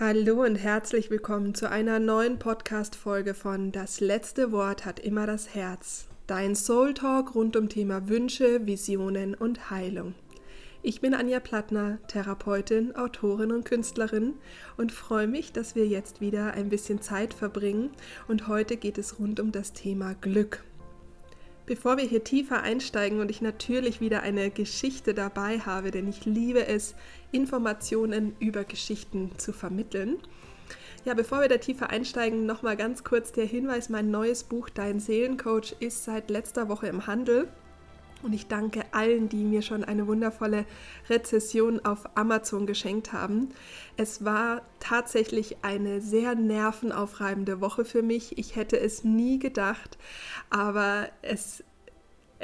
Hallo und herzlich willkommen zu einer neuen Podcast-Folge von Das letzte Wort hat immer das Herz. Dein Soul Talk rund um Thema Wünsche, Visionen und Heilung. Ich bin Anja Plattner, Therapeutin, Autorin und Künstlerin und freue mich, dass wir jetzt wieder ein bisschen Zeit verbringen und heute geht es rund um das Thema Glück. Bevor wir hier tiefer einsteigen und ich natürlich wieder eine Geschichte dabei habe, denn ich liebe es, Informationen über Geschichten zu vermitteln. Ja, bevor wir da tiefer einsteigen, nochmal ganz kurz der Hinweis, mein neues Buch Dein Seelencoach ist seit letzter Woche im Handel. Und ich danke allen, die mir schon eine wundervolle Rezession auf Amazon geschenkt haben. Es war tatsächlich eine sehr nervenaufreibende Woche für mich. Ich hätte es nie gedacht, aber es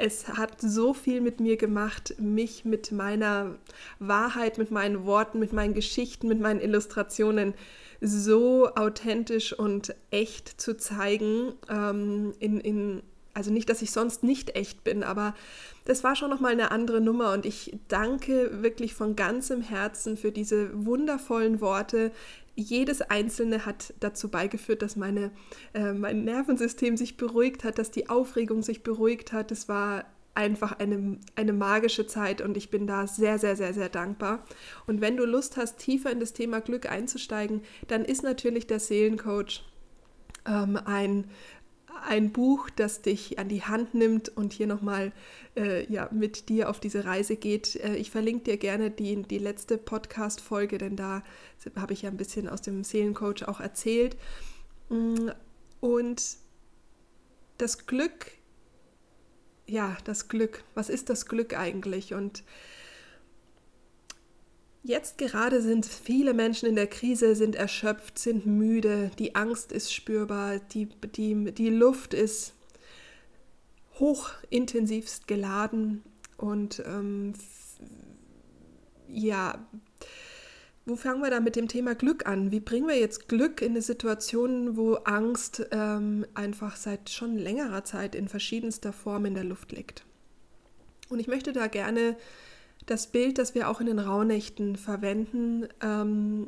es hat so viel mit mir gemacht, mich mit meiner Wahrheit, mit meinen Worten, mit meinen Geschichten, mit meinen Illustrationen so authentisch und echt zu zeigen, ähm, in, in also nicht, dass ich sonst nicht echt bin, aber das war schon nochmal eine andere Nummer und ich danke wirklich von ganzem Herzen für diese wundervollen Worte. Jedes einzelne hat dazu beigeführt, dass meine, äh, mein Nervensystem sich beruhigt hat, dass die Aufregung sich beruhigt hat. Es war einfach eine, eine magische Zeit und ich bin da sehr, sehr, sehr, sehr dankbar. Und wenn du Lust hast, tiefer in das Thema Glück einzusteigen, dann ist natürlich der Seelencoach ähm, ein ein Buch, das dich an die Hand nimmt und hier nochmal äh, ja, mit dir auf diese Reise geht. Äh, ich verlinke dir gerne die, die letzte Podcast-Folge, denn da habe ich ja ein bisschen aus dem Seelencoach auch erzählt. Mm, und das Glück, ja, das Glück, was ist das Glück eigentlich? Und Jetzt gerade sind viele Menschen in der Krise, sind erschöpft, sind müde, die Angst ist spürbar, die, die, die Luft ist hochintensivst geladen und ähm, ja, wo fangen wir da mit dem Thema Glück an? Wie bringen wir jetzt Glück in eine Situation, wo Angst ähm, einfach seit schon längerer Zeit in verschiedenster Form in der Luft liegt? Und ich möchte da gerne das Bild, das wir auch in den Rauhnächten verwenden, ähm,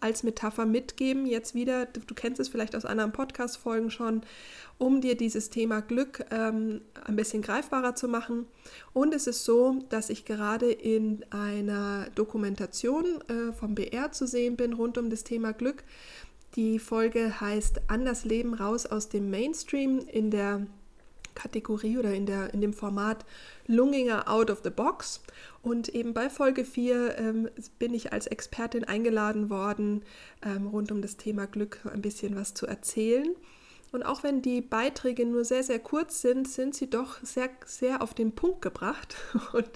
als Metapher mitgeben. Jetzt wieder, du, du kennst es vielleicht aus anderen Podcast-Folgen schon, um dir dieses Thema Glück ähm, ein bisschen greifbarer zu machen. Und es ist so, dass ich gerade in einer Dokumentation äh, vom BR zu sehen bin rund um das Thema Glück. Die Folge heißt Anders Leben raus aus dem Mainstream in der Kategorie oder in, der, in dem Format Lunginger Out of the Box. Und eben bei Folge 4 ähm, bin ich als Expertin eingeladen worden, ähm, rund um das Thema Glück ein bisschen was zu erzählen. Und auch wenn die Beiträge nur sehr, sehr kurz sind, sind sie doch sehr, sehr auf den Punkt gebracht. Und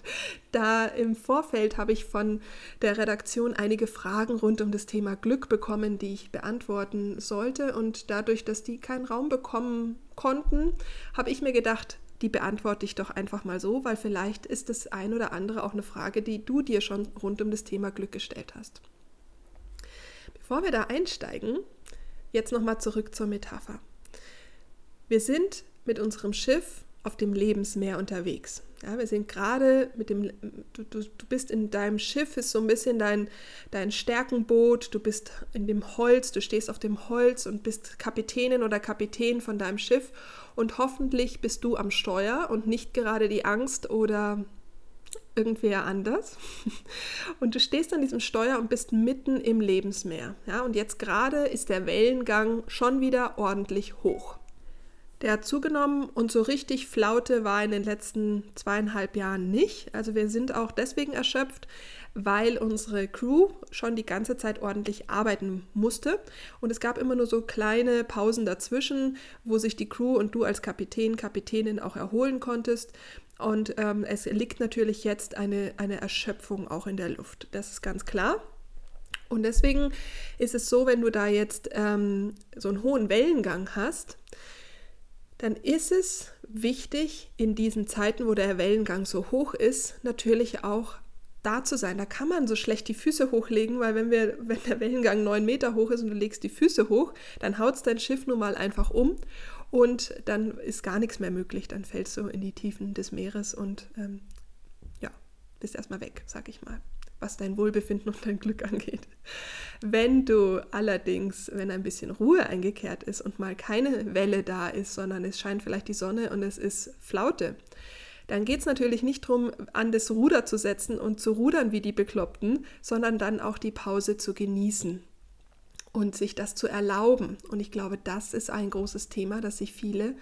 da im Vorfeld habe ich von der Redaktion einige Fragen rund um das Thema Glück bekommen, die ich beantworten sollte. Und dadurch, dass die keinen Raum bekommen konnten, habe ich mir gedacht, die beantworte ich doch einfach mal so, weil vielleicht ist das ein oder andere auch eine Frage, die du dir schon rund um das Thema Glück gestellt hast. Bevor wir da einsteigen, jetzt nochmal zurück zur Metapher. Wir sind mit unserem Schiff auf dem Lebensmeer unterwegs. Ja, wir sind gerade mit dem, du, du, du bist in deinem Schiff, ist so ein bisschen dein, dein Stärkenboot, du bist in dem Holz, du stehst auf dem Holz und bist Kapitänin oder Kapitän von deinem Schiff und hoffentlich bist du am Steuer und nicht gerade die Angst oder irgendwer anders. Und du stehst an diesem Steuer und bist mitten im Lebensmeer. Ja, und jetzt gerade ist der Wellengang schon wieder ordentlich hoch. Der hat zugenommen und so richtig Flaute war in den letzten zweieinhalb Jahren nicht. Also wir sind auch deswegen erschöpft, weil unsere Crew schon die ganze Zeit ordentlich arbeiten musste. Und es gab immer nur so kleine Pausen dazwischen, wo sich die Crew und du als Kapitän, Kapitänin auch erholen konntest. Und ähm, es liegt natürlich jetzt eine, eine Erschöpfung auch in der Luft. Das ist ganz klar. Und deswegen ist es so, wenn du da jetzt ähm, so einen hohen Wellengang hast, dann ist es wichtig, in diesen Zeiten, wo der Wellengang so hoch ist, natürlich auch da zu sein. Da kann man so schlecht die Füße hochlegen, weil wenn, wir, wenn der Wellengang neun Meter hoch ist und du legst die Füße hoch, dann haut dein Schiff nun mal einfach um und dann ist gar nichts mehr möglich. Dann fällst du in die Tiefen des Meeres und ähm, ja, bist erstmal weg, sag ich mal. Was dein Wohlbefinden und dein Glück angeht. Wenn du allerdings, wenn ein bisschen Ruhe eingekehrt ist und mal keine Welle da ist, sondern es scheint vielleicht die Sonne und es ist Flaute, dann geht es natürlich nicht darum, an das Ruder zu setzen und zu rudern wie die Bekloppten, sondern dann auch die Pause zu genießen und sich das zu erlauben. Und ich glaube, das ist ein großes Thema, dass sich viele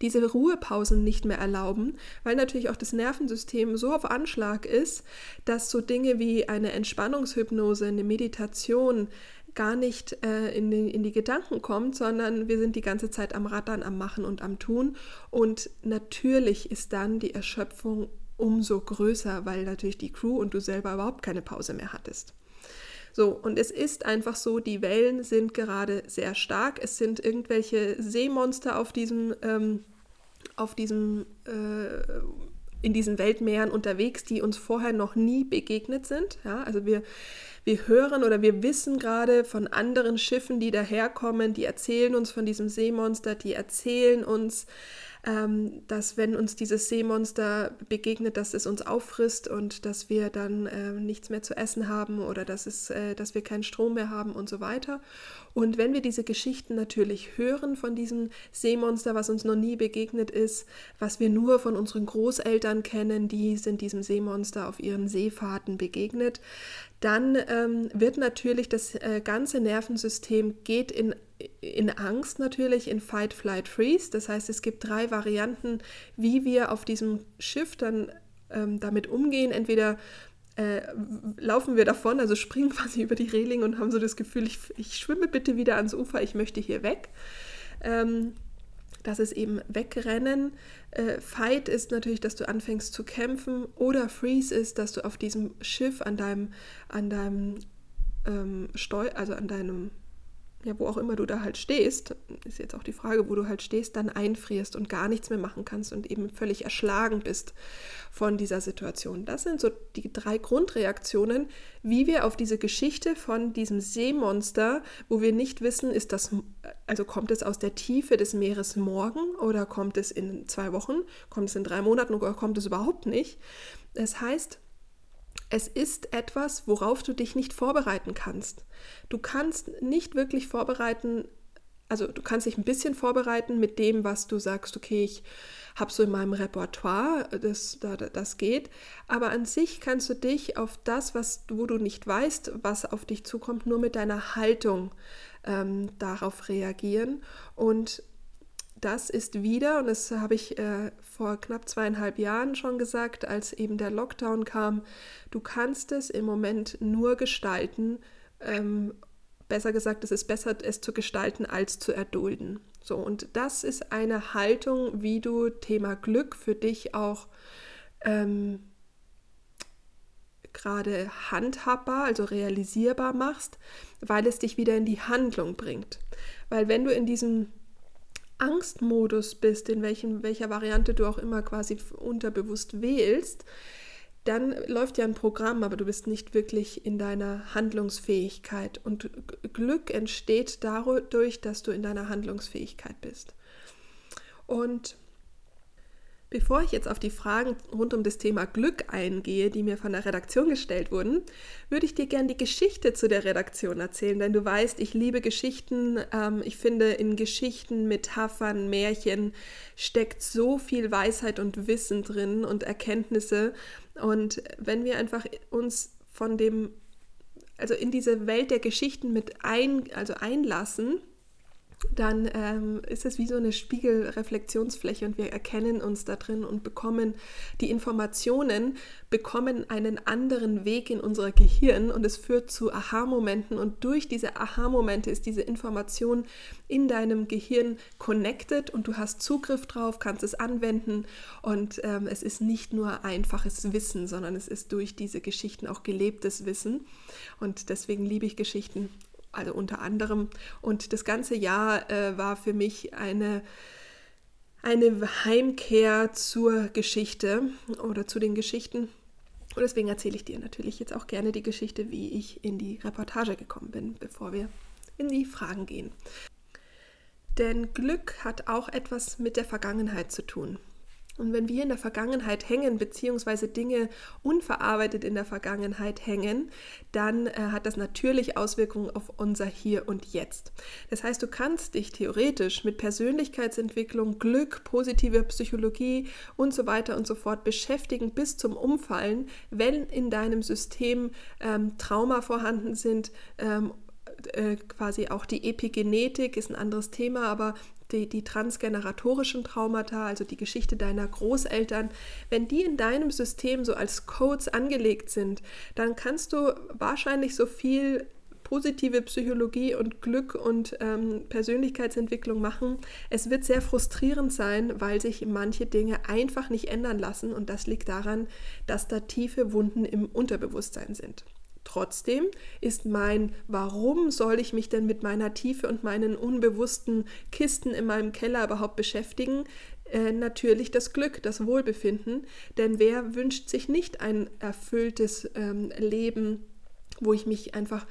diese Ruhepausen nicht mehr erlauben, weil natürlich auch das Nervensystem so auf Anschlag ist, dass so Dinge wie eine Entspannungshypnose, eine Meditation gar nicht äh, in, die, in die Gedanken kommt, sondern wir sind die ganze Zeit am Rattern, am Machen und am Tun. Und natürlich ist dann die Erschöpfung umso größer, weil natürlich die Crew und du selber überhaupt keine Pause mehr hattest. So, und es ist einfach so, die Wellen sind gerade sehr stark. Es sind irgendwelche Seemonster auf diesem, ähm, auf diesem, äh, in diesen Weltmeeren unterwegs, die uns vorher noch nie begegnet sind. Ja, also wir, wir hören oder wir wissen gerade von anderen Schiffen, die daherkommen, die erzählen uns von diesem Seemonster, die erzählen uns, ähm, dass wenn uns dieses Seemonster begegnet, dass es uns auffrisst und dass wir dann äh, nichts mehr zu essen haben oder dass, es, äh, dass wir keinen Strom mehr haben und so weiter. Und wenn wir diese Geschichten natürlich hören von diesem Seemonster, was uns noch nie begegnet ist, was wir nur von unseren Großeltern kennen, die sind diesem Seemonster auf ihren Seefahrten begegnet, dann ähm, wird natürlich das äh, ganze Nervensystem geht in in Angst natürlich, in Fight, Flight, Freeze. Das heißt, es gibt drei Varianten, wie wir auf diesem Schiff dann ähm, damit umgehen. Entweder äh, laufen wir davon, also springen quasi über die Reling und haben so das Gefühl, ich, ich schwimme bitte wieder ans Ufer, ich möchte hier weg. Ähm, das ist eben Wegrennen. Äh, Fight ist natürlich, dass du anfängst zu kämpfen. Oder Freeze ist, dass du auf diesem Schiff an deinem, an deinem ähm, Steu also an deinem ja, wo auch immer du da halt stehst, ist jetzt auch die Frage, wo du halt stehst, dann einfrierst und gar nichts mehr machen kannst und eben völlig erschlagen bist von dieser Situation. Das sind so die drei Grundreaktionen, wie wir auf diese Geschichte von diesem Seemonster, wo wir nicht wissen, ist das, also kommt es aus der Tiefe des Meeres morgen oder kommt es in zwei Wochen, kommt es in drei Monaten oder kommt es überhaupt nicht. Das heißt, es ist etwas, worauf du dich nicht vorbereiten kannst. Du kannst nicht wirklich vorbereiten, also du kannst dich ein bisschen vorbereiten mit dem, was du sagst, okay, ich habe so in meinem Repertoire, das, das geht, aber an sich kannst du dich auf das, was, wo du nicht weißt, was auf dich zukommt, nur mit deiner Haltung ähm, darauf reagieren und das ist wieder, und das habe ich äh, vor knapp zweieinhalb Jahren schon gesagt, als eben der Lockdown kam, du kannst es im Moment nur gestalten. Ähm, besser gesagt, es ist besser, es zu gestalten, als zu erdulden. So, und das ist eine Haltung, wie du Thema Glück für dich auch ähm, gerade handhabbar, also realisierbar machst, weil es dich wieder in die Handlung bringt. Weil wenn du in diesem Angstmodus bist, in welchen, welcher Variante du auch immer quasi unterbewusst wählst, dann läuft ja ein Programm, aber du bist nicht wirklich in deiner Handlungsfähigkeit. Und Glück entsteht dadurch, dass du in deiner Handlungsfähigkeit bist. Und Bevor ich jetzt auf die Fragen rund um das Thema Glück eingehe, die mir von der Redaktion gestellt wurden, würde ich dir gerne die Geschichte zu der Redaktion erzählen, denn du weißt, ich liebe Geschichten. Ähm, ich finde, in Geschichten, Metaphern, Märchen steckt so viel Weisheit und Wissen drin und Erkenntnisse. Und wenn wir einfach uns von dem, also in diese Welt der Geschichten mit ein, also einlassen, dann ähm, ist es wie so eine Spiegelreflexionsfläche und wir erkennen uns da drin und bekommen die Informationen, bekommen einen anderen Weg in unser Gehirn und es führt zu Aha-Momenten und durch diese Aha-Momente ist diese Information in deinem Gehirn connected und du hast Zugriff drauf, kannst es anwenden und ähm, es ist nicht nur einfaches Wissen, sondern es ist durch diese Geschichten auch gelebtes Wissen und deswegen liebe ich Geschichten also unter anderem. Und das ganze Jahr äh, war für mich eine, eine Heimkehr zur Geschichte oder zu den Geschichten. Und deswegen erzähle ich dir natürlich jetzt auch gerne die Geschichte, wie ich in die Reportage gekommen bin, bevor wir in die Fragen gehen. Denn Glück hat auch etwas mit der Vergangenheit zu tun. Und wenn wir in der Vergangenheit hängen, beziehungsweise Dinge unverarbeitet in der Vergangenheit hängen, dann äh, hat das natürlich Auswirkungen auf unser Hier und Jetzt. Das heißt, du kannst dich theoretisch mit Persönlichkeitsentwicklung, Glück, positive Psychologie und so weiter und so fort beschäftigen bis zum Umfallen, wenn in deinem System ähm, Trauma vorhanden sind ähm, äh, quasi auch die Epigenetik ist ein anderes Thema, aber die, die transgeneratorischen Traumata, also die Geschichte deiner Großeltern, wenn die in deinem System so als Codes angelegt sind, dann kannst du wahrscheinlich so viel positive Psychologie und Glück und ähm, Persönlichkeitsentwicklung machen. Es wird sehr frustrierend sein, weil sich manche Dinge einfach nicht ändern lassen und das liegt daran, dass da tiefe Wunden im Unterbewusstsein sind. Trotzdem ist mein Warum soll ich mich denn mit meiner Tiefe und meinen unbewussten Kisten in meinem Keller überhaupt beschäftigen? Äh, natürlich das Glück, das Wohlbefinden. Denn wer wünscht sich nicht ein erfülltes ähm, Leben, wo ich mich einfach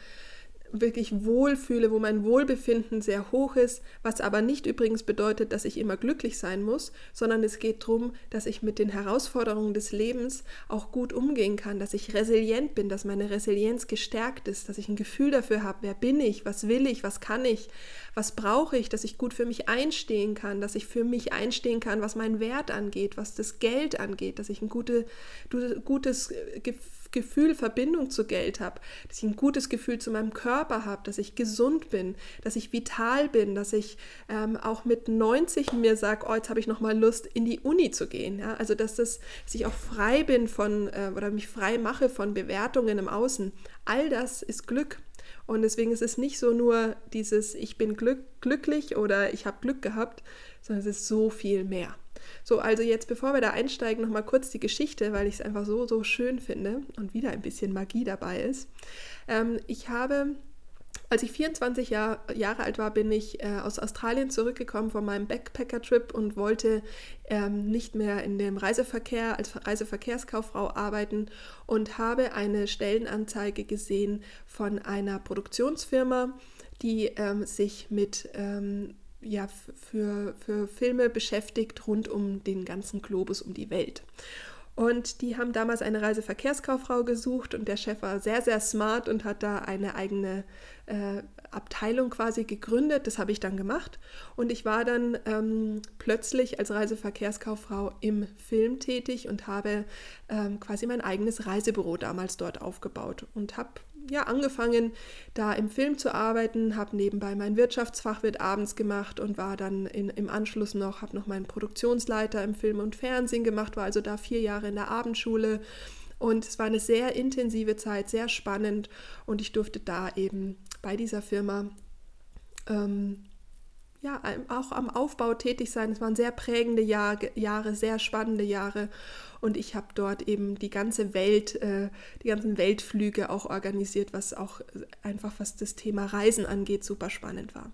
wirklich wohlfühle, wo mein Wohlbefinden sehr hoch ist, was aber nicht übrigens bedeutet, dass ich immer glücklich sein muss, sondern es geht darum, dass ich mit den Herausforderungen des Lebens auch gut umgehen kann, dass ich resilient bin, dass meine Resilienz gestärkt ist, dass ich ein Gefühl dafür habe, wer bin ich, was will ich, was kann ich, was brauche ich, dass ich gut für mich einstehen kann, dass ich für mich einstehen kann, was meinen Wert angeht, was das Geld angeht, dass ich ein gute, gutes Gefühl Gefühl, Verbindung zu Geld habe, dass ich ein gutes Gefühl zu meinem Körper habe, dass ich gesund bin, dass ich vital bin, dass ich ähm, auch mit 90 mir sage, oh, jetzt habe ich noch mal Lust, in die Uni zu gehen. Ja? Also dass, das, dass ich auch frei bin von äh, oder mich frei mache von Bewertungen im Außen. All das ist Glück. Und deswegen ist es nicht so nur dieses, ich bin glück, glücklich oder ich habe Glück gehabt, sondern es ist so viel mehr. So, also jetzt, bevor wir da einsteigen, nochmal kurz die Geschichte, weil ich es einfach so, so schön finde und wieder ein bisschen Magie dabei ist. Ähm, ich habe als ich 24 Jahr, Jahre alt war, bin ich äh, aus Australien zurückgekommen von meinem Backpacker-Trip und wollte ähm, nicht mehr in dem Reiseverkehr als Reiseverkehrskauffrau arbeiten und habe eine Stellenanzeige gesehen von einer Produktionsfirma, die ähm, sich mit ähm, ja, für, für Filme beschäftigt rund um den ganzen Globus, um die Welt. Und die haben damals eine Reiseverkehrskauffrau gesucht und der Chef war sehr, sehr smart und hat da eine eigene äh, Abteilung quasi gegründet. Das habe ich dann gemacht. Und ich war dann ähm, plötzlich als Reiseverkehrskauffrau im Film tätig und habe ähm, quasi mein eigenes Reisebüro damals dort aufgebaut und habe ja, angefangen, da im Film zu arbeiten, habe nebenbei mein Wirtschaftsfachwirt abends gemacht und war dann in, im Anschluss noch, habe noch meinen Produktionsleiter im Film und Fernsehen gemacht, war also da vier Jahre in der Abendschule. Und es war eine sehr intensive Zeit, sehr spannend und ich durfte da eben bei dieser Firma ähm, ja, auch am Aufbau tätig sein. Es waren sehr prägende Jahr, Jahre, sehr spannende Jahre. Und ich habe dort eben die ganze Welt, äh, die ganzen Weltflüge auch organisiert, was auch einfach, was das Thema Reisen angeht, super spannend war.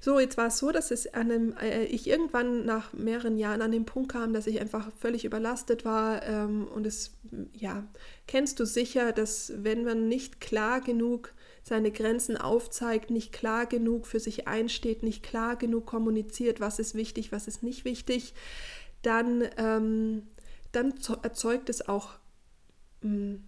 So, jetzt war es so, dass es einem, äh, ich irgendwann nach mehreren Jahren an den Punkt kam, dass ich einfach völlig überlastet war. Ähm, und es, ja, kennst du sicher, dass wenn man nicht klar genug seine Grenzen aufzeigt, nicht klar genug für sich einsteht, nicht klar genug kommuniziert, was ist wichtig, was ist nicht wichtig, dann, ähm, dann erzeugt es auch mh, hm,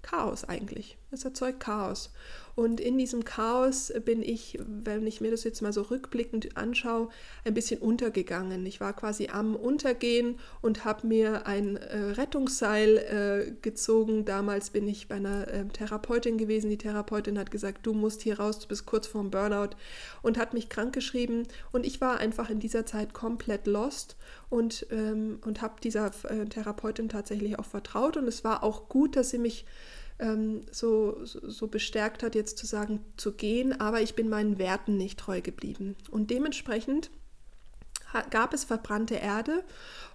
Chaos eigentlich. Es erzeugt Chaos. Und in diesem Chaos bin ich, wenn ich mir das jetzt mal so rückblickend anschaue, ein bisschen untergegangen. Ich war quasi am Untergehen und habe mir ein äh, Rettungsseil äh, gezogen. Damals bin ich bei einer äh, Therapeutin gewesen. Die Therapeutin hat gesagt, du musst hier raus, du bist kurz vorm Burnout und hat mich krankgeschrieben. Und ich war einfach in dieser Zeit komplett lost und, ähm, und habe dieser äh, Therapeutin tatsächlich auch vertraut. Und es war auch gut, dass sie mich ähm, so, so bestärkt hat, jetzt zu sagen, zu gehen, aber ich bin meinen Werten nicht treu geblieben. Und dementsprechend gab es verbrannte Erde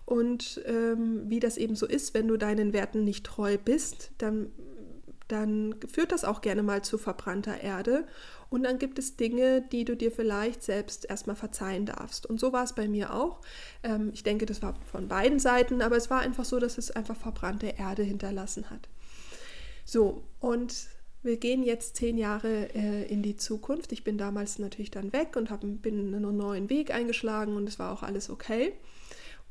und ähm, wie das eben so ist, wenn du deinen Werten nicht treu bist, dann, dann führt das auch gerne mal zu verbrannter Erde und dann gibt es Dinge, die du dir vielleicht selbst erstmal verzeihen darfst. Und so war es bei mir auch. Ähm, ich denke, das war von beiden Seiten, aber es war einfach so, dass es einfach verbrannte Erde hinterlassen hat. So, und wir gehen jetzt zehn Jahre äh, in die Zukunft. Ich bin damals natürlich dann weg und hab, bin einen neuen Weg eingeschlagen und es war auch alles okay.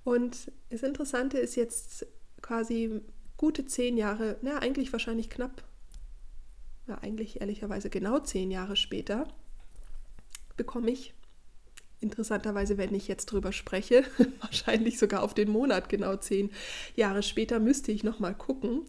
Und das Interessante ist jetzt quasi gute zehn Jahre, na eigentlich wahrscheinlich knapp, ja eigentlich ehrlicherweise genau zehn Jahre später, bekomme ich interessanterweise, wenn ich jetzt drüber spreche, wahrscheinlich sogar auf den Monat genau zehn Jahre später, müsste ich nochmal gucken.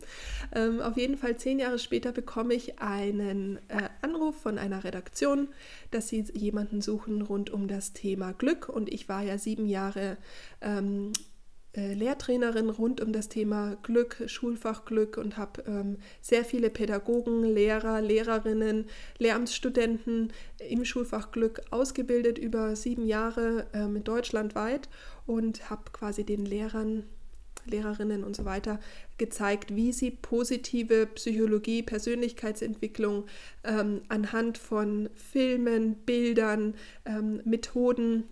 Ähm, auf jeden Fall zehn Jahre später bekomme ich einen äh, Anruf von einer Redaktion, dass sie jemanden suchen rund um das Thema Glück. Und ich war ja sieben Jahre ähm, äh, Lehrtrainerin rund um das Thema Glück, Schulfachglück und habe ähm, sehr viele Pädagogen, Lehrer, Lehrerinnen, Lehramtsstudenten im Schulfach Glück ausgebildet über sieben Jahre ähm, deutschlandweit und habe quasi den Lehrern, Lehrerinnen und so weiter gezeigt, wie sie positive Psychologie, Persönlichkeitsentwicklung ähm, anhand von Filmen, Bildern, ähm, Methoden,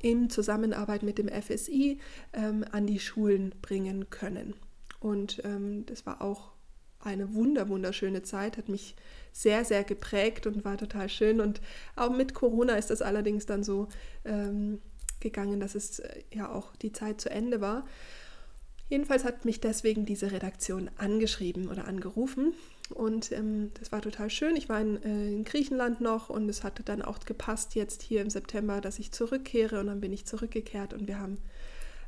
in Zusammenarbeit mit dem FSI ähm, an die Schulen bringen können. Und ähm, das war auch eine wunder, wunderschöne Zeit, hat mich sehr, sehr geprägt und war total schön. Und auch mit Corona ist das allerdings dann so ähm, gegangen, dass es äh, ja auch die Zeit zu Ende war. Jedenfalls hat mich deswegen diese Redaktion angeschrieben oder angerufen und ähm, das war total schön. Ich war in, äh, in, Griechenland noch und es hatte dann auch gepasst jetzt hier im September, dass ich zurückkehre und dann bin ich zurückgekehrt und wir haben,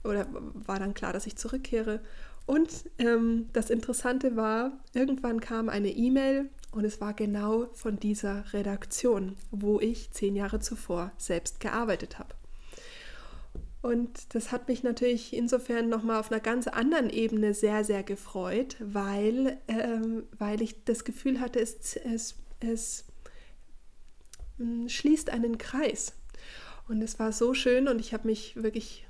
oder war dann klar, dass ich zurückkehre. Und ähm, das Interessante war, irgendwann kam eine E-Mail und es war genau von dieser Redaktion, wo ich zehn Jahre zuvor selbst gearbeitet habe. Und das hat mich natürlich insofern nochmal auf einer ganz anderen Ebene sehr, sehr gefreut, weil, ähm, weil ich das Gefühl hatte, es, es, es hm, schließt einen Kreis. Und es war so schön und ich habe mich wirklich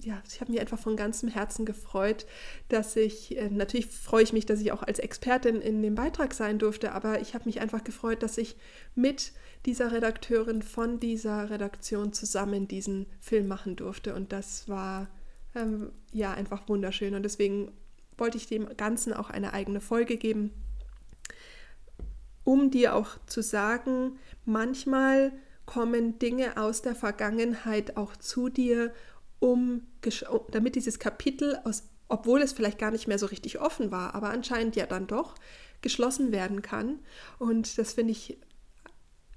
ja, ich habe mich einfach von ganzem Herzen gefreut, dass ich, äh, natürlich freue ich mich, dass ich auch als Expertin in dem Beitrag sein durfte, aber ich habe mich einfach gefreut, dass ich mit dieser Redakteurin von dieser Redaktion zusammen diesen Film machen durfte. Und das war ähm, ja einfach wunderschön. Und deswegen wollte ich dem Ganzen auch eine eigene Folge geben, um dir auch zu sagen, manchmal kommen Dinge aus der Vergangenheit auch zu dir um, damit dieses Kapitel, aus, obwohl es vielleicht gar nicht mehr so richtig offen war, aber anscheinend ja dann doch, geschlossen werden kann. Und das finde ich,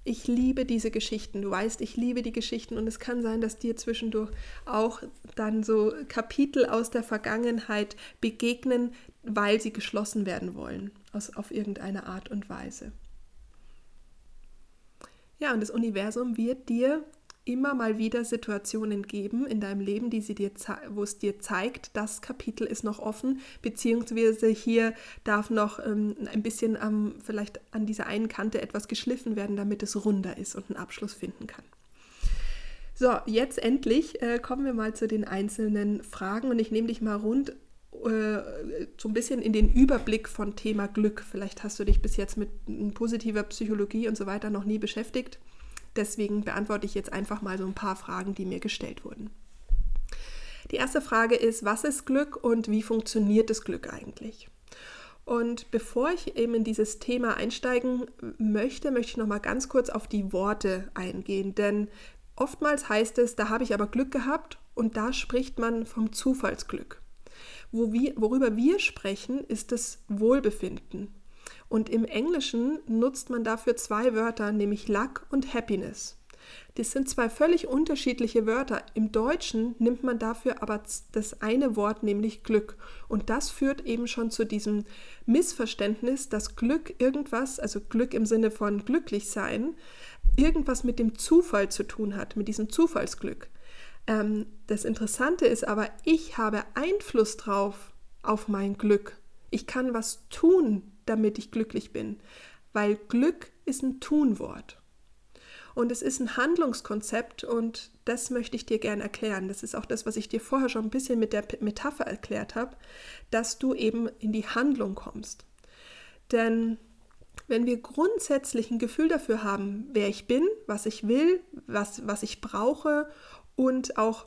ich liebe diese Geschichten. Du weißt, ich liebe die Geschichten und es kann sein, dass dir zwischendurch auch dann so Kapitel aus der Vergangenheit begegnen, weil sie geschlossen werden wollen, aus, auf irgendeine Art und Weise. Ja, und das Universum wird dir immer mal wieder Situationen geben in deinem Leben, die sie dir wo es dir zeigt, das Kapitel ist noch offen, beziehungsweise hier darf noch ähm, ein bisschen ähm, vielleicht an dieser einen Kante etwas geschliffen werden, damit es runder ist und einen Abschluss finden kann. So, jetzt endlich äh, kommen wir mal zu den einzelnen Fragen und ich nehme dich mal rund äh, so ein bisschen in den Überblick von Thema Glück. Vielleicht hast du dich bis jetzt mit positiver Psychologie und so weiter noch nie beschäftigt. Deswegen beantworte ich jetzt einfach mal so ein paar Fragen, die mir gestellt wurden. Die erste Frage ist, was ist Glück und wie funktioniert das Glück eigentlich? Und bevor ich eben in dieses Thema einsteigen möchte, möchte ich noch mal ganz kurz auf die Worte eingehen, denn oftmals heißt es, da habe ich aber Glück gehabt und da spricht man vom Zufallsglück. Worüber wir sprechen, ist das Wohlbefinden. Und im Englischen nutzt man dafür zwei Wörter, nämlich Luck und Happiness. Das sind zwei völlig unterschiedliche Wörter. Im Deutschen nimmt man dafür aber das eine Wort, nämlich Glück. Und das führt eben schon zu diesem Missverständnis, dass Glück irgendwas, also Glück im Sinne von glücklich sein, irgendwas mit dem Zufall zu tun hat, mit diesem Zufallsglück. Ähm, das Interessante ist aber, ich habe Einfluss drauf auf mein Glück. Ich kann was tun damit ich glücklich bin. Weil Glück ist ein Tunwort. Und es ist ein Handlungskonzept und das möchte ich dir gerne erklären. Das ist auch das, was ich dir vorher schon ein bisschen mit der Metapher erklärt habe, dass du eben in die Handlung kommst. Denn wenn wir grundsätzlich ein Gefühl dafür haben, wer ich bin, was ich will, was, was ich brauche und auch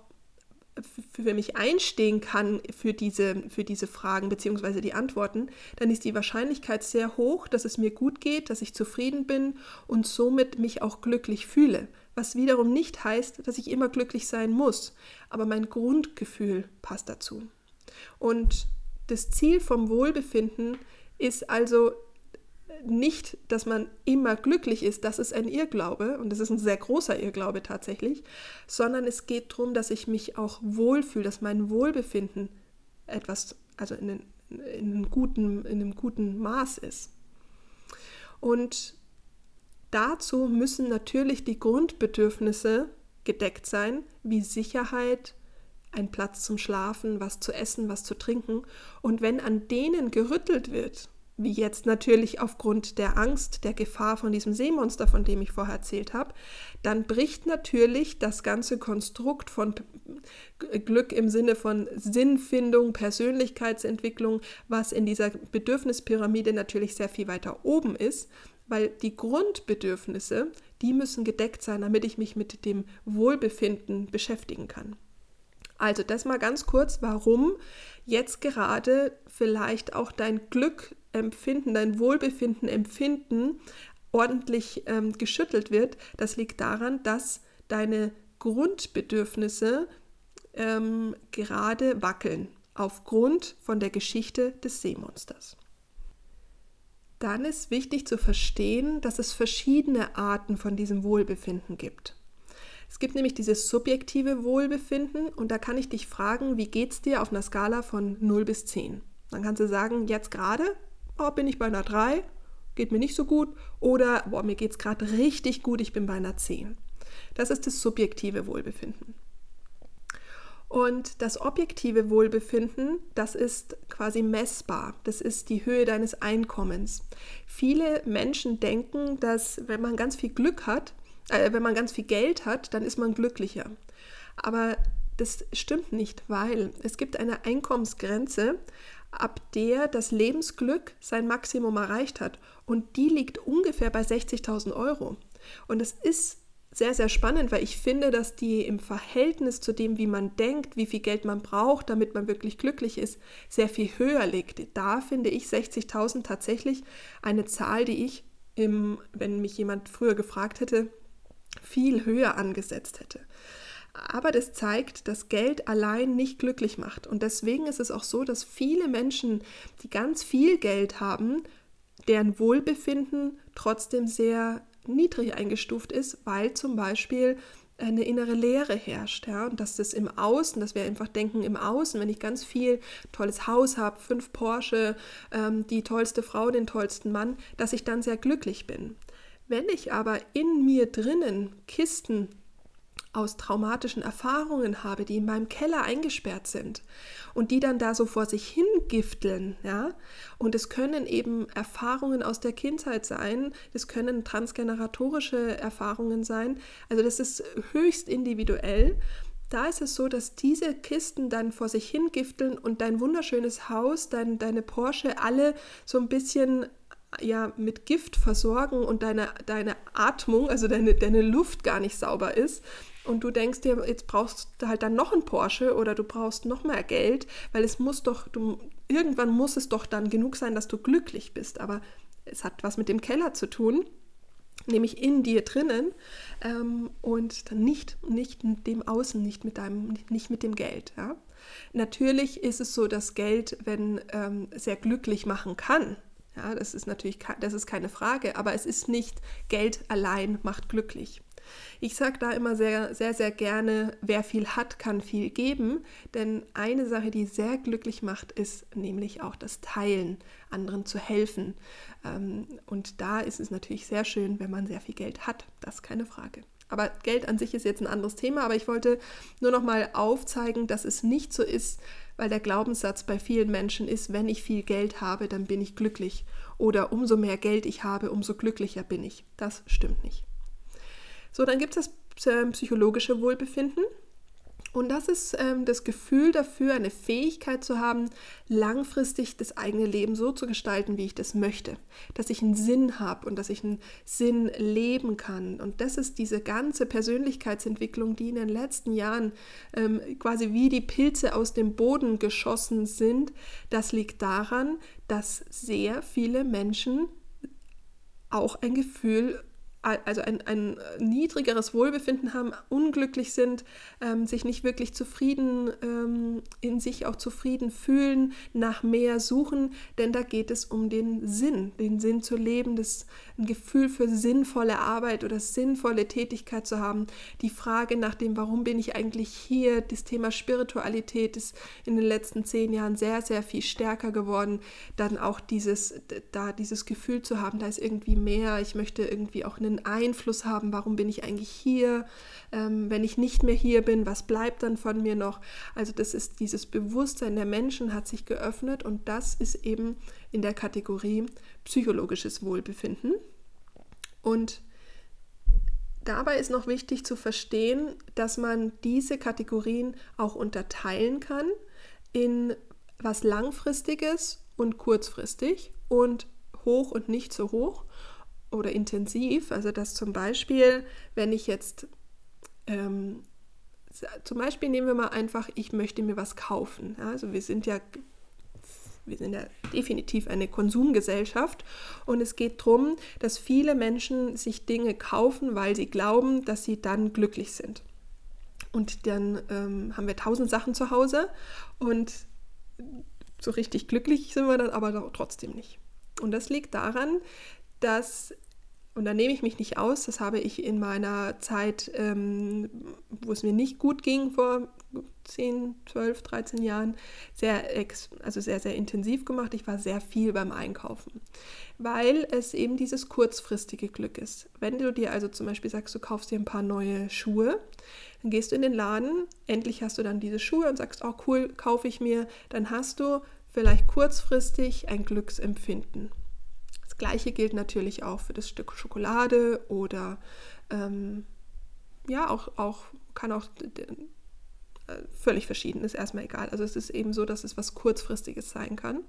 für mich einstehen kann für diese, für diese Fragen bzw. die Antworten, dann ist die Wahrscheinlichkeit sehr hoch, dass es mir gut geht, dass ich zufrieden bin und somit mich auch glücklich fühle. Was wiederum nicht heißt, dass ich immer glücklich sein muss, aber mein Grundgefühl passt dazu. Und das Ziel vom Wohlbefinden ist also nicht, dass man immer glücklich ist, das ist ein Irrglaube und das ist ein sehr großer Irrglaube tatsächlich, sondern es geht darum, dass ich mich auch wohlfühle, dass mein Wohlbefinden etwas, also in, in, in, einem, guten, in einem guten Maß ist. Und dazu müssen natürlich die Grundbedürfnisse gedeckt sein, wie Sicherheit, ein Platz zum Schlafen, was zu essen, was zu trinken. Und wenn an denen gerüttelt wird, wie jetzt natürlich aufgrund der Angst, der Gefahr von diesem Seemonster, von dem ich vorher erzählt habe, dann bricht natürlich das ganze Konstrukt von Glück im Sinne von Sinnfindung, Persönlichkeitsentwicklung, was in dieser Bedürfnispyramide natürlich sehr viel weiter oben ist, weil die Grundbedürfnisse, die müssen gedeckt sein, damit ich mich mit dem Wohlbefinden beschäftigen kann. Also das mal ganz kurz, warum jetzt gerade vielleicht auch dein Glück empfinden, dein Wohlbefinden empfinden, ordentlich ähm, geschüttelt wird, das liegt daran, dass deine Grundbedürfnisse ähm, gerade wackeln, aufgrund von der Geschichte des Seemonsters. Dann ist wichtig zu verstehen, dass es verschiedene Arten von diesem Wohlbefinden gibt. Es gibt nämlich dieses subjektive Wohlbefinden und da kann ich dich fragen, wie geht es dir auf einer Skala von 0 bis 10? Dann kannst du sagen, jetzt gerade oh, bin ich bei einer 3, geht mir nicht so gut, oder boah, mir geht es gerade richtig gut, ich bin bei einer 10. Das ist das subjektive Wohlbefinden. Und das objektive Wohlbefinden, das ist quasi messbar. Das ist die Höhe deines Einkommens. Viele Menschen denken, dass wenn man ganz viel Glück hat, äh, wenn man ganz viel Geld hat, dann ist man glücklicher. Aber das stimmt nicht, weil es gibt eine Einkommensgrenze, ab der das Lebensglück sein Maximum erreicht hat. Und die liegt ungefähr bei 60.000 Euro. Und es ist sehr, sehr spannend, weil ich finde, dass die im Verhältnis zu dem, wie man denkt, wie viel Geld man braucht, damit man wirklich glücklich ist, sehr viel höher liegt. Da finde ich 60.000 tatsächlich eine Zahl, die ich, im, wenn mich jemand früher gefragt hätte, viel höher angesetzt hätte. Aber das zeigt, dass Geld allein nicht glücklich macht. Und deswegen ist es auch so, dass viele Menschen, die ganz viel Geld haben, deren Wohlbefinden trotzdem sehr niedrig eingestuft ist, weil zum Beispiel eine innere Leere herrscht. Ja? Und dass das im Außen, dass wir einfach denken, im Außen, wenn ich ganz viel tolles Haus habe, fünf Porsche, ähm, die tollste Frau, den tollsten Mann, dass ich dann sehr glücklich bin. Wenn ich aber in mir drinnen Kisten aus traumatischen Erfahrungen habe, die in meinem Keller eingesperrt sind und die dann da so vor sich hingifteln, ja. Und es können eben Erfahrungen aus der Kindheit sein, es können transgeneratorische Erfahrungen sein. Also das ist höchst individuell. Da ist es so, dass diese Kisten dann vor sich hingifteln und dein wunderschönes Haus, dein, deine Porsche alle so ein bisschen ja mit Gift versorgen und deine, deine Atmung, also deine, deine Luft gar nicht sauber ist und du denkst dir, jetzt brauchst du halt dann noch einen Porsche oder du brauchst noch mehr Geld, weil es muss doch, du, irgendwann muss es doch dann genug sein, dass du glücklich bist. Aber es hat was mit dem Keller zu tun, nämlich in dir drinnen ähm, und dann nicht, nicht mit dem Außen, nicht mit deinem, nicht mit dem Geld. Ja? Natürlich ist es so, dass Geld, wenn ähm, sehr glücklich machen kann, ja, das ist natürlich das ist keine Frage, aber es ist nicht Geld allein macht glücklich. Ich sage da immer sehr, sehr, sehr gerne, wer viel hat, kann viel geben. Denn eine Sache, die sehr glücklich macht, ist nämlich auch das Teilen, anderen zu helfen. Ähm, und da ist es natürlich sehr schön, wenn man sehr viel Geld hat. Das ist keine Frage. Aber Geld an sich ist jetzt ein anderes Thema. Aber ich wollte nur noch mal aufzeigen, dass es nicht so ist, weil der Glaubenssatz bei vielen Menschen ist, wenn ich viel Geld habe, dann bin ich glücklich. Oder umso mehr Geld ich habe, umso glücklicher bin ich. Das stimmt nicht. So, dann gibt es das äh, psychologische Wohlbefinden. Und das ist ähm, das Gefühl dafür, eine Fähigkeit zu haben, langfristig das eigene Leben so zu gestalten, wie ich das möchte. Dass ich einen Sinn habe und dass ich einen Sinn leben kann. Und das ist diese ganze Persönlichkeitsentwicklung, die in den letzten Jahren ähm, quasi wie die Pilze aus dem Boden geschossen sind. Das liegt daran, dass sehr viele Menschen auch ein Gefühl also ein, ein niedrigeres Wohlbefinden haben, unglücklich sind, ähm, sich nicht wirklich zufrieden, ähm, in sich auch zufrieden fühlen, nach mehr suchen, denn da geht es um den Sinn, den Sinn zu leben, das ein Gefühl für sinnvolle Arbeit oder sinnvolle Tätigkeit zu haben. Die Frage nach dem, warum bin ich eigentlich hier, das Thema Spiritualität ist in den letzten zehn Jahren sehr, sehr viel stärker geworden. Dann auch dieses, da dieses Gefühl zu haben, da ist irgendwie mehr, ich möchte irgendwie auch einen Einfluss haben, warum bin ich eigentlich hier, ähm, wenn ich nicht mehr hier bin, was bleibt dann von mir noch? Also das ist dieses Bewusstsein der Menschen hat sich geöffnet und das ist eben in der Kategorie psychologisches Wohlbefinden. Und dabei ist noch wichtig zu verstehen, dass man diese Kategorien auch unterteilen kann in was langfristiges und kurzfristig und hoch und nicht so hoch oder intensiv. Also dass zum Beispiel, wenn ich jetzt ähm, zum Beispiel nehmen wir mal einfach, ich möchte mir was kaufen. Also wir sind ja wir sind ja definitiv eine Konsumgesellschaft und es geht darum, dass viele Menschen sich Dinge kaufen, weil sie glauben, dass sie dann glücklich sind. Und dann ähm, haben wir tausend Sachen zu Hause und so richtig glücklich sind wir dann aber trotzdem nicht. Und das liegt daran, dass und da nehme ich mich nicht aus, das habe ich in meiner Zeit, ähm, wo es mir nicht gut ging, vor 10, 12, 13 Jahren, sehr, ex also sehr, sehr intensiv gemacht. Ich war sehr viel beim Einkaufen, weil es eben dieses kurzfristige Glück ist. Wenn du dir also zum Beispiel sagst, du kaufst dir ein paar neue Schuhe, dann gehst du in den Laden, endlich hast du dann diese Schuhe und sagst, oh cool, kaufe ich mir, dann hast du vielleicht kurzfristig ein Glücksempfinden. Gleiche gilt natürlich auch für das Stück Schokolade oder ähm, ja, auch, auch kann auch äh, völlig verschieden, ist erstmal egal. Also es ist eben so, dass es was Kurzfristiges sein kann.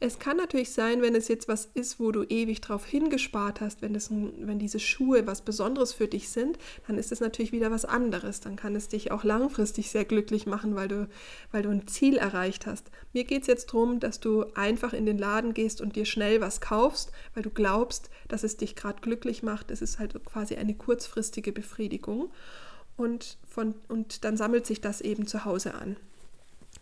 Es kann natürlich sein, wenn es jetzt was ist, wo du ewig drauf hingespart hast, wenn, das, wenn diese Schuhe was Besonderes für dich sind, dann ist es natürlich wieder was anderes. Dann kann es dich auch langfristig sehr glücklich machen, weil du, weil du ein Ziel erreicht hast. Mir geht es jetzt darum, dass du einfach in den Laden gehst und dir schnell was kaufst, weil du glaubst, dass es dich gerade glücklich macht. Es ist halt quasi eine kurzfristige Befriedigung. Und, von, und dann sammelt sich das eben zu Hause an.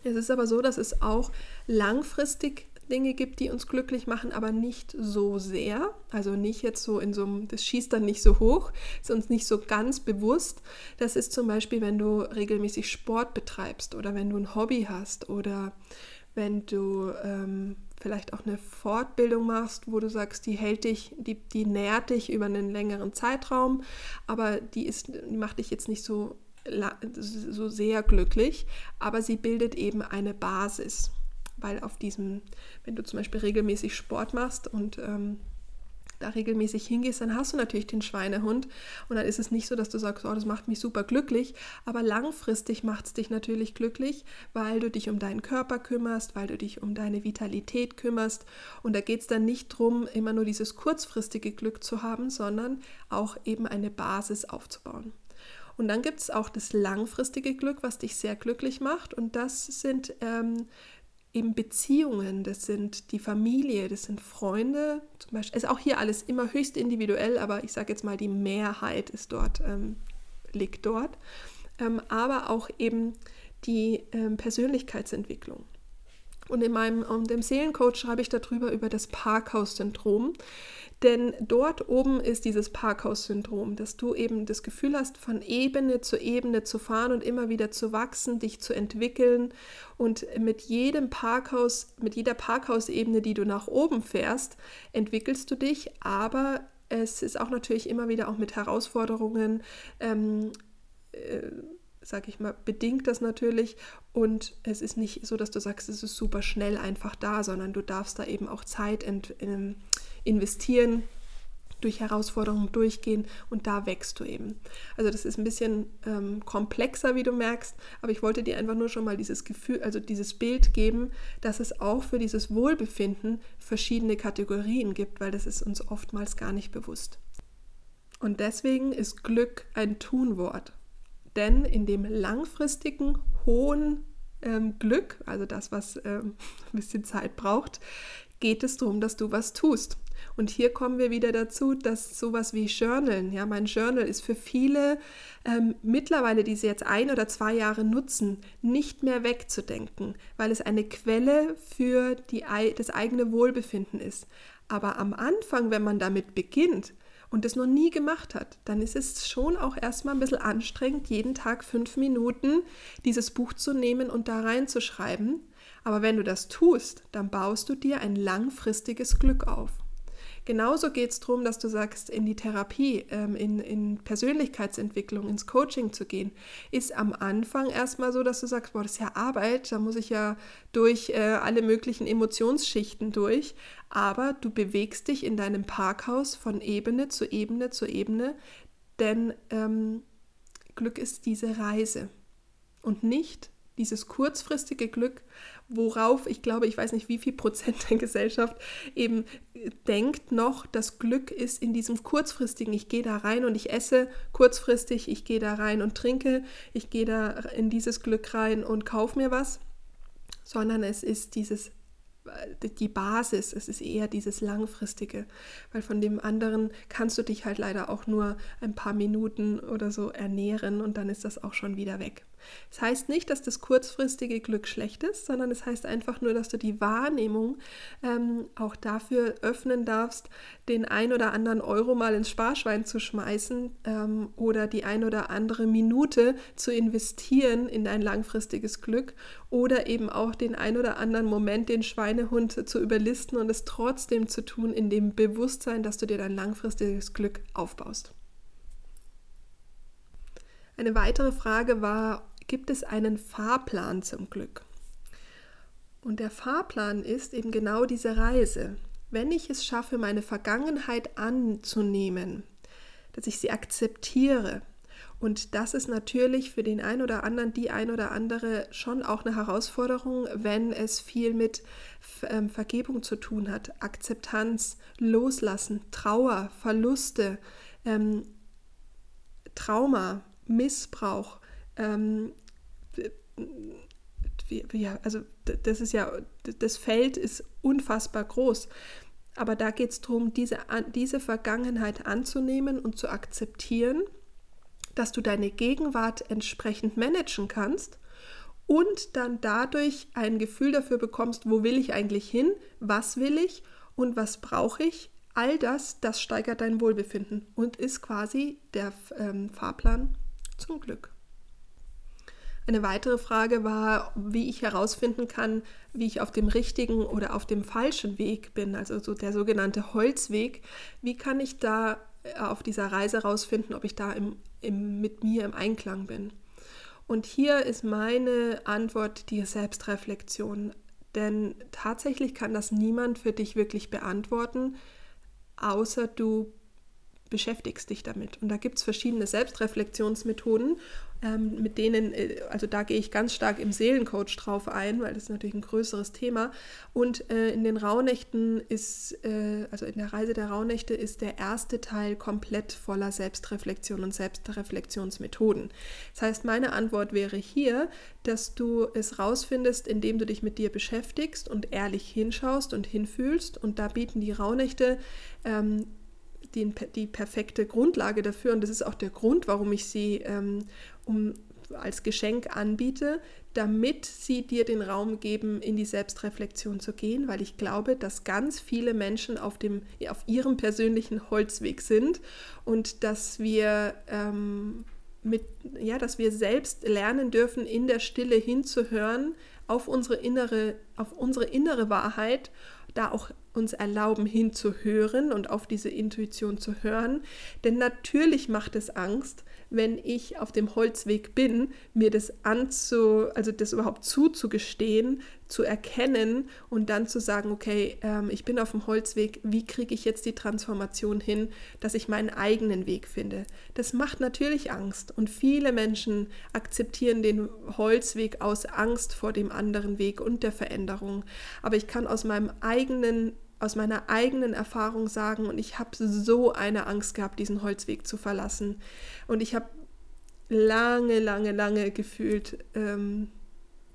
Es ist aber so, dass es auch langfristig Dinge gibt, die uns glücklich machen, aber nicht so sehr. Also nicht jetzt so in so einem, das schießt dann nicht so hoch, ist uns nicht so ganz bewusst. Das ist zum Beispiel, wenn du regelmäßig Sport betreibst oder wenn du ein Hobby hast oder wenn du ähm, vielleicht auch eine Fortbildung machst, wo du sagst, die hält dich, die, die nährt dich über einen längeren Zeitraum, aber die, ist, die macht dich jetzt nicht so, so sehr glücklich, aber sie bildet eben eine Basis weil auf diesem, wenn du zum Beispiel regelmäßig Sport machst und ähm, da regelmäßig hingehst, dann hast du natürlich den Schweinehund und dann ist es nicht so, dass du sagst, oh, das macht mich super glücklich, aber langfristig macht es dich natürlich glücklich, weil du dich um deinen Körper kümmerst, weil du dich um deine Vitalität kümmerst. Und da geht es dann nicht darum, immer nur dieses kurzfristige Glück zu haben, sondern auch eben eine Basis aufzubauen. Und dann gibt es auch das langfristige Glück, was dich sehr glücklich macht. Und das sind ähm, eben Beziehungen, das sind die Familie, das sind Freunde. Zum Beispiel ist auch hier alles immer höchst individuell, aber ich sage jetzt mal, die Mehrheit ist dort, ähm, liegt dort. Ähm, aber auch eben die ähm, Persönlichkeitsentwicklung. Und in meinem um, dem Seelencoach schreibe ich darüber über das Parkhaus-Syndrom. Denn dort oben ist dieses Parkhaus-Syndrom, dass du eben das Gefühl hast, von Ebene zu Ebene zu fahren und immer wieder zu wachsen, dich zu entwickeln. Und mit jedem Parkhaus, mit jeder Parkhausebene, die du nach oben fährst, entwickelst du dich, aber es ist auch natürlich immer wieder auch mit Herausforderungen. Ähm, äh, sag ich mal, bedingt das natürlich. Und es ist nicht so, dass du sagst, es ist super schnell einfach da, sondern du darfst da eben auch Zeit ähm, investieren, durch Herausforderungen durchgehen und da wächst du eben. Also das ist ein bisschen ähm, komplexer, wie du merkst, aber ich wollte dir einfach nur schon mal dieses Gefühl, also dieses Bild geben, dass es auch für dieses Wohlbefinden verschiedene Kategorien gibt, weil das ist uns oftmals gar nicht bewusst. Und deswegen ist Glück ein Tunwort. Denn in dem langfristigen, hohen ähm, Glück, also das, was ähm, ein bisschen Zeit braucht, geht es darum, dass du was tust. Und hier kommen wir wieder dazu, dass sowas wie Journalen, ja, mein Journal ist für viele ähm, mittlerweile, die sie jetzt ein oder zwei Jahre nutzen, nicht mehr wegzudenken, weil es eine Quelle für die, das eigene Wohlbefinden ist. Aber am Anfang, wenn man damit beginnt, und das noch nie gemacht hat, dann ist es schon auch erstmal ein bisschen anstrengend, jeden Tag fünf Minuten dieses Buch zu nehmen und da reinzuschreiben. Aber wenn du das tust, dann baust du dir ein langfristiges Glück auf. Genauso geht es darum, dass du sagst, in die Therapie, ähm, in, in Persönlichkeitsentwicklung, ins Coaching zu gehen, ist am Anfang erstmal so, dass du sagst, boah, das ist ja Arbeit, da muss ich ja durch äh, alle möglichen Emotionsschichten durch. Aber du bewegst dich in deinem Parkhaus von Ebene zu Ebene zu Ebene, denn ähm, Glück ist diese Reise und nicht dieses kurzfristige Glück, worauf ich glaube, ich weiß nicht, wie viel Prozent der Gesellschaft eben denkt noch, das Glück ist in diesem kurzfristigen, ich gehe da rein und ich esse kurzfristig, ich gehe da rein und trinke, ich gehe da in dieses Glück rein und kaufe mir was, sondern es ist dieses die Basis, es ist eher dieses langfristige, weil von dem anderen kannst du dich halt leider auch nur ein paar Minuten oder so ernähren und dann ist das auch schon wieder weg. Das heißt nicht, dass das kurzfristige Glück schlecht ist, sondern es heißt einfach nur, dass du die Wahrnehmung ähm, auch dafür öffnen darfst, den ein oder anderen Euro mal ins Sparschwein zu schmeißen ähm, oder die ein oder andere Minute zu investieren in dein langfristiges Glück oder eben auch den ein oder anderen Moment, den Schweinehund zu überlisten und es trotzdem zu tun, in dem Bewusstsein, dass du dir dein langfristiges Glück aufbaust. Eine weitere Frage war, gibt es einen Fahrplan zum Glück? Und der Fahrplan ist eben genau diese Reise. Wenn ich es schaffe, meine Vergangenheit anzunehmen, dass ich sie akzeptiere, und das ist natürlich für den einen oder anderen, die ein oder andere schon auch eine Herausforderung, wenn es viel mit ähm, Vergebung zu tun hat. Akzeptanz, Loslassen, Trauer, Verluste, ähm, Trauma, Missbrauch, ähm, ja, also das ist ja, das Feld ist unfassbar groß. Aber da geht es darum, diese, diese Vergangenheit anzunehmen und zu akzeptieren, dass du deine Gegenwart entsprechend managen kannst und dann dadurch ein Gefühl dafür bekommst, wo will ich eigentlich hin, was will ich und was brauche ich. All das, das steigert dein Wohlbefinden und ist quasi der ähm, Fahrplan zum Glück. Eine weitere Frage war, wie ich herausfinden kann, wie ich auf dem richtigen oder auf dem falschen Weg bin, also so der sogenannte Holzweg. Wie kann ich da äh, auf dieser Reise herausfinden, ob ich da im, im, mit mir im Einklang bin? Und hier ist meine Antwort die Selbstreflexion. Denn tatsächlich kann das niemand für dich wirklich beantworten, außer du beschäftigst dich damit. Und da gibt es verschiedene Selbstreflexionsmethoden, ähm, mit denen, äh, also da gehe ich ganz stark im Seelencoach drauf ein, weil das ist natürlich ein größeres Thema. Und äh, in den Rauhnächten ist, äh, also in der Reise der Rauhnächte ist der erste Teil komplett voller Selbstreflexion und Selbstreflexionsmethoden. Das heißt, meine Antwort wäre hier, dass du es rausfindest, indem du dich mit dir beschäftigst und ehrlich hinschaust und hinfühlst. Und da bieten die Rauhnächte ähm, die, die perfekte Grundlage dafür und das ist auch der Grund, warum ich sie ähm, um, als Geschenk anbiete, damit sie dir den Raum geben, in die Selbstreflexion zu gehen, weil ich glaube, dass ganz viele Menschen auf, dem, auf ihrem persönlichen Holzweg sind und dass wir ähm, mit, ja, dass wir selbst lernen dürfen, in der Stille hinzuhören auf unsere innere, auf unsere innere Wahrheit da auch uns erlauben hinzuhören und auf diese Intuition zu hören. Denn natürlich macht es Angst, wenn ich auf dem Holzweg bin, mir das anzu, also das überhaupt zuzugestehen, zu erkennen und dann zu sagen, okay, ähm, ich bin auf dem Holzweg, wie kriege ich jetzt die Transformation hin, dass ich meinen eigenen Weg finde. Das macht natürlich Angst und viele Menschen akzeptieren den Holzweg aus Angst vor dem anderen Weg und der Veränderung. Aber ich kann aus meinem eigenen aus meiner eigenen Erfahrung sagen und ich habe so eine Angst gehabt, diesen Holzweg zu verlassen. Und ich habe lange, lange, lange gefühlt, ähm,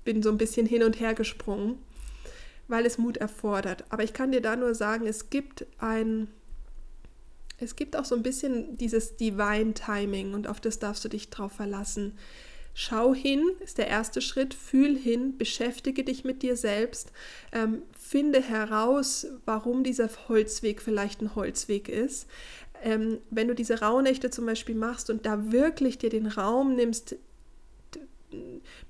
bin so ein bisschen hin und her gesprungen, weil es Mut erfordert. Aber ich kann dir da nur sagen, es gibt ein, es gibt auch so ein bisschen dieses Divine Timing und auf das darfst du dich drauf verlassen. Schau hin, ist der erste Schritt, fühl hin, beschäftige dich mit dir selbst, ähm, finde heraus, warum dieser Holzweg vielleicht ein Holzweg ist. Ähm, wenn du diese Rauhnächte zum Beispiel machst und da wirklich dir den Raum nimmst,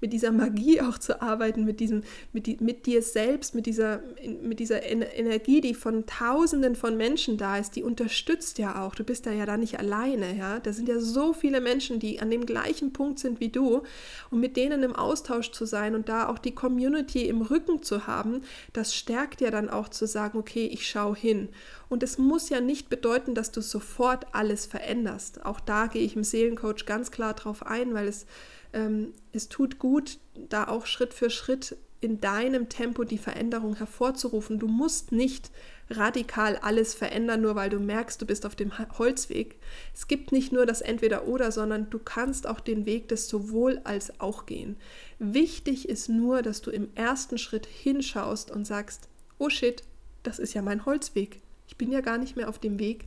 mit dieser Magie auch zu arbeiten, mit, diesem, mit, die, mit dir selbst, mit dieser, mit dieser Energie, die von Tausenden von Menschen da ist, die unterstützt ja auch. Du bist da ja da nicht alleine. Ja? Da sind ja so viele Menschen, die an dem gleichen Punkt sind wie du. Und mit denen im Austausch zu sein und da auch die Community im Rücken zu haben, das stärkt ja dann auch zu sagen, okay, ich schaue hin. Und es muss ja nicht bedeuten, dass du sofort alles veränderst. Auch da gehe ich im Seelencoach ganz klar drauf ein, weil es ähm, es tut gut, da auch Schritt für Schritt in deinem Tempo die Veränderung hervorzurufen. Du musst nicht radikal alles verändern, nur weil du merkst, du bist auf dem Holzweg. Es gibt nicht nur das Entweder-Oder, sondern du kannst auch den Weg des sowohl als auch gehen. Wichtig ist nur, dass du im ersten Schritt hinschaust und sagst, oh shit, das ist ja mein Holzweg. Ich bin ja gar nicht mehr auf dem Weg,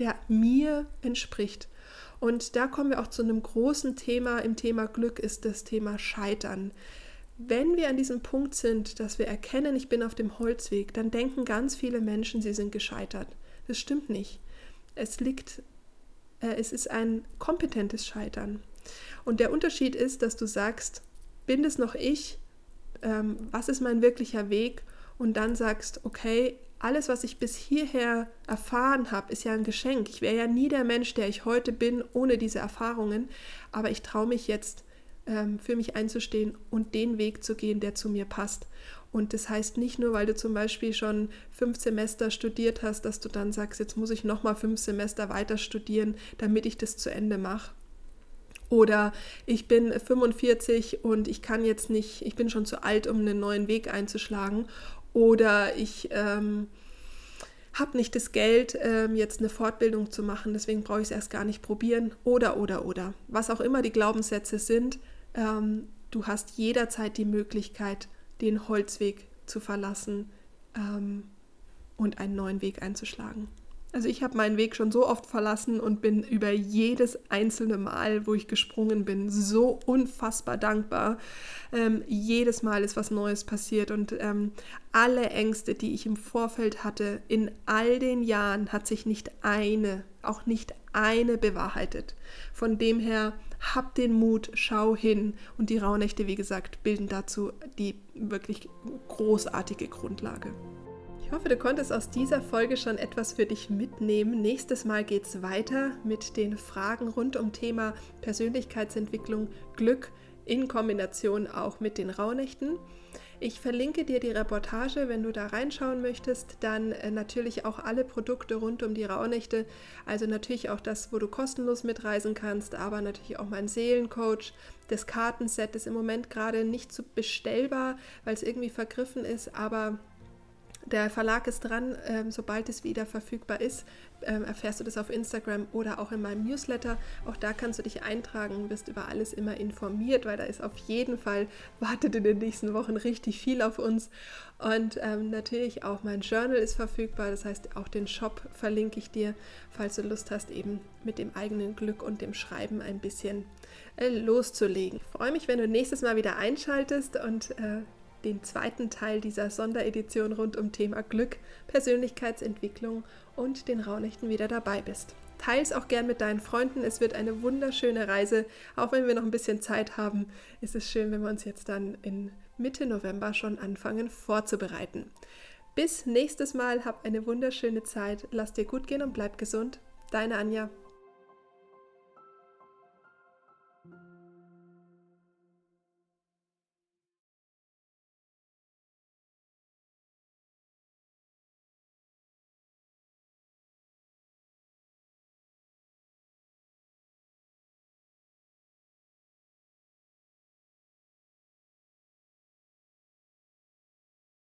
der mir entspricht. Und da kommen wir auch zu einem großen Thema im Thema Glück, ist das Thema Scheitern. Wenn wir an diesem Punkt sind, dass wir erkennen, ich bin auf dem Holzweg, dann denken ganz viele Menschen, sie sind gescheitert. Das stimmt nicht. Es liegt, äh, es ist ein kompetentes Scheitern. Und der Unterschied ist, dass du sagst, bin es noch ich? Ähm, was ist mein wirklicher Weg? Und dann sagst, okay, alles, was ich bis hierher erfahren habe, ist ja ein Geschenk. Ich wäre ja nie der Mensch, der ich heute bin, ohne diese Erfahrungen. Aber ich traue mich jetzt, ähm, für mich einzustehen und den Weg zu gehen, der zu mir passt. Und das heißt nicht nur, weil du zum Beispiel schon fünf Semester studiert hast, dass du dann sagst, jetzt muss ich nochmal fünf Semester weiter studieren, damit ich das zu Ende mache. Oder ich bin 45 und ich kann jetzt nicht, ich bin schon zu alt, um einen neuen Weg einzuschlagen. Oder ich ähm, habe nicht das Geld, ähm, jetzt eine Fortbildung zu machen, deswegen brauche ich es erst gar nicht probieren. Oder, oder, oder. Was auch immer die Glaubenssätze sind, ähm, du hast jederzeit die Möglichkeit, den Holzweg zu verlassen ähm, und einen neuen Weg einzuschlagen. Also ich habe meinen Weg schon so oft verlassen und bin über jedes einzelne Mal, wo ich gesprungen bin, so unfassbar dankbar. Ähm, jedes Mal ist was Neues passiert und ähm, alle Ängste, die ich im Vorfeld hatte, in all den Jahren hat sich nicht eine, auch nicht eine bewahrheitet. Von dem her, hab den Mut, schau hin und die Rauhnächte, wie gesagt, bilden dazu die wirklich großartige Grundlage. Ich hoffe, du konntest aus dieser Folge schon etwas für dich mitnehmen. Nächstes Mal geht es weiter mit den Fragen rund um Thema Persönlichkeitsentwicklung, Glück in Kombination auch mit den Rauhnächten. Ich verlinke dir die Reportage, wenn du da reinschauen möchtest. Dann äh, natürlich auch alle Produkte rund um die Rauhnächte. Also natürlich auch das, wo du kostenlos mitreisen kannst, aber natürlich auch mein Seelencoach. Das Kartenset ist im Moment gerade nicht so bestellbar, weil es irgendwie vergriffen ist, aber der Verlag ist dran, ähm, sobald es wieder verfügbar ist, ähm, erfährst du das auf Instagram oder auch in meinem Newsletter. Auch da kannst du dich eintragen, wirst über alles immer informiert, weil da ist auf jeden Fall, wartet in den nächsten Wochen richtig viel auf uns. Und ähm, natürlich auch mein Journal ist verfügbar, das heißt auch den Shop verlinke ich dir, falls du Lust hast, eben mit dem eigenen Glück und dem Schreiben ein bisschen äh, loszulegen. Ich freue mich, wenn du nächstes Mal wieder einschaltest und äh, den zweiten Teil dieser Sonderedition rund um Thema Glück, Persönlichkeitsentwicklung und den Raunächten wieder dabei bist. Teil es auch gern mit deinen Freunden. Es wird eine wunderschöne Reise. Auch wenn wir noch ein bisschen Zeit haben, ist es schön, wenn wir uns jetzt dann in Mitte November schon anfangen vorzubereiten. Bis nächstes Mal, hab eine wunderschöne Zeit. Lass dir gut gehen und bleib gesund. Deine Anja.